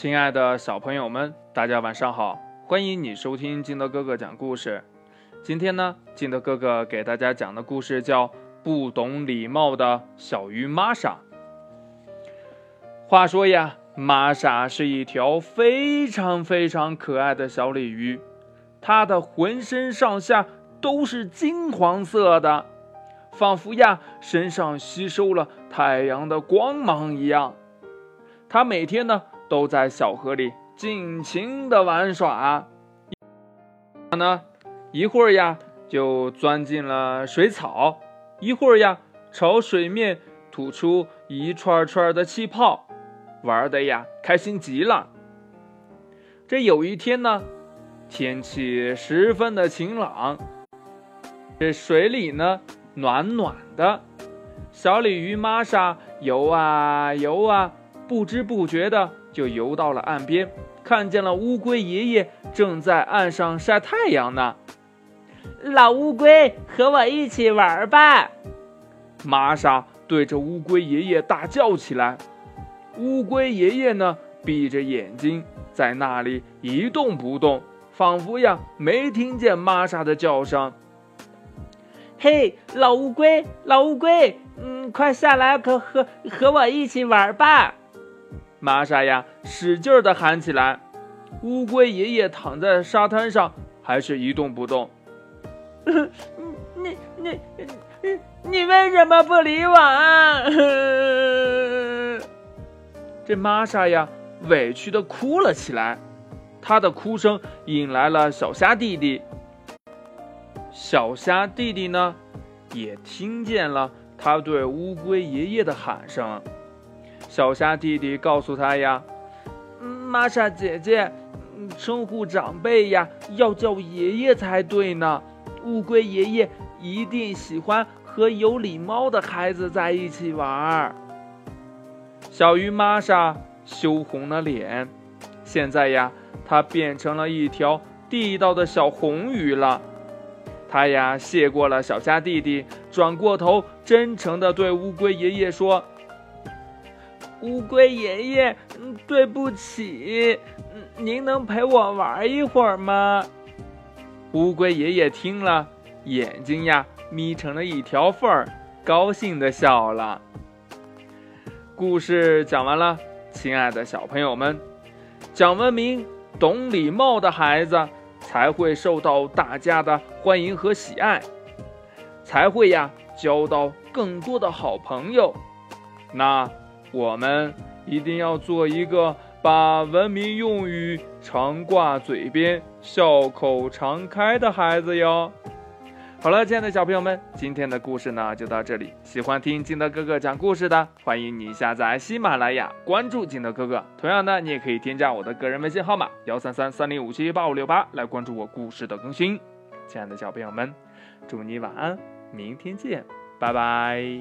亲爱的小朋友们，大家晚上好！欢迎你收听金德哥哥讲故事。今天呢，金德哥哥给大家讲的故事叫《不懂礼貌的小鱼玛莎》。话说呀，玛莎是一条非常非常可爱的小鲤鱼，它的浑身上下都是金黄色的，仿佛呀身上吸收了太阳的光芒一样。它每天呢都在小河里尽情的玩耍，它呢一会儿呀就钻进了水草，一会儿呀朝水面吐出一串串的气泡，玩的呀开心极了。这有一天呢，天气十分的晴朗，这水里呢暖暖的，小鲤鱼玛莎游啊游啊。不知不觉的就游到了岸边，看见了乌龟爷爷正在岸上晒太阳呢。老乌龟，和我一起玩吧！玛莎对着乌龟爷爷大叫起来。乌龟爷爷呢，闭着眼睛在那里一动不动，仿佛呀没听见玛莎的叫声。嘿，老乌龟，老乌龟，嗯，快下来，可和和我一起玩吧！玛莎呀，使劲地喊起来。乌龟爷爷躺在沙滩上，还是一动不动。你你你你为什么不理我啊？这玛莎呀，委屈的哭了起来。她的哭声引来了小虾弟弟。小虾弟弟呢，也听见了他对乌龟爷爷的喊声。小虾弟弟告诉他呀：“玛莎姐姐，称呼长辈呀，要叫爷爷才对呢。乌龟爷爷一定喜欢和有礼貌的孩子在一起玩。”小鱼玛莎羞红了脸。现在呀，它变成了一条地道的小红鱼了。它呀，谢过了小虾弟弟，转过头，真诚地对乌龟爷爷说。乌龟爷爷，对不起，您能陪我玩一会儿吗？乌龟爷爷听了，眼睛呀眯成了一条缝儿，高兴的笑了。故事讲完了，亲爱的小朋友们，讲文明、懂礼貌的孩子才会受到大家的欢迎和喜爱，才会呀交到更多的好朋友。那。我们一定要做一个把文明用语常挂嘴边、笑口常开的孩子哟。好了，亲爱的小朋友们，今天的故事呢就到这里。喜欢听金德哥哥讲故事的，欢迎你下载喜马拉雅，关注金德哥哥。同样呢，你也可以添加我的个人微信号码幺三三三零五七八五六八来关注我故事的更新。亲爱的小朋友们，祝你晚安，明天见，拜拜。